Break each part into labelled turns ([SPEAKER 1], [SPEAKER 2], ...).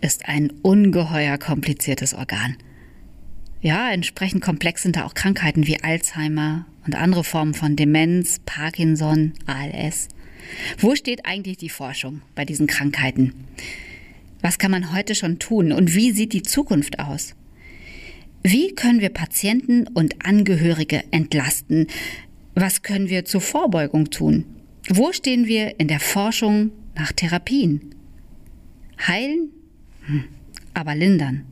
[SPEAKER 1] ist ein ungeheuer kompliziertes Organ. Ja, entsprechend komplex sind da auch Krankheiten wie Alzheimer und andere Formen von Demenz, Parkinson, ALS. Wo steht eigentlich die Forschung bei diesen Krankheiten? Was kann man heute schon tun und wie sieht die Zukunft aus? Wie können wir Patienten und Angehörige entlasten? Was können wir zur Vorbeugung tun? Wo stehen wir in der Forschung nach Therapien? Heilen aber lindern.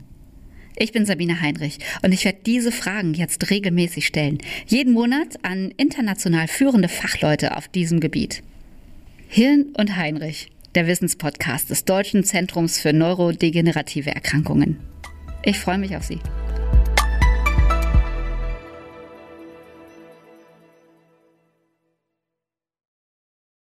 [SPEAKER 1] Ich bin Sabine Heinrich und ich werde diese Fragen jetzt regelmäßig stellen. Jeden Monat an international führende Fachleute auf diesem Gebiet. Hirn und Heinrich, der Wissenspodcast des Deutschen Zentrums für neurodegenerative Erkrankungen. Ich freue mich auf Sie.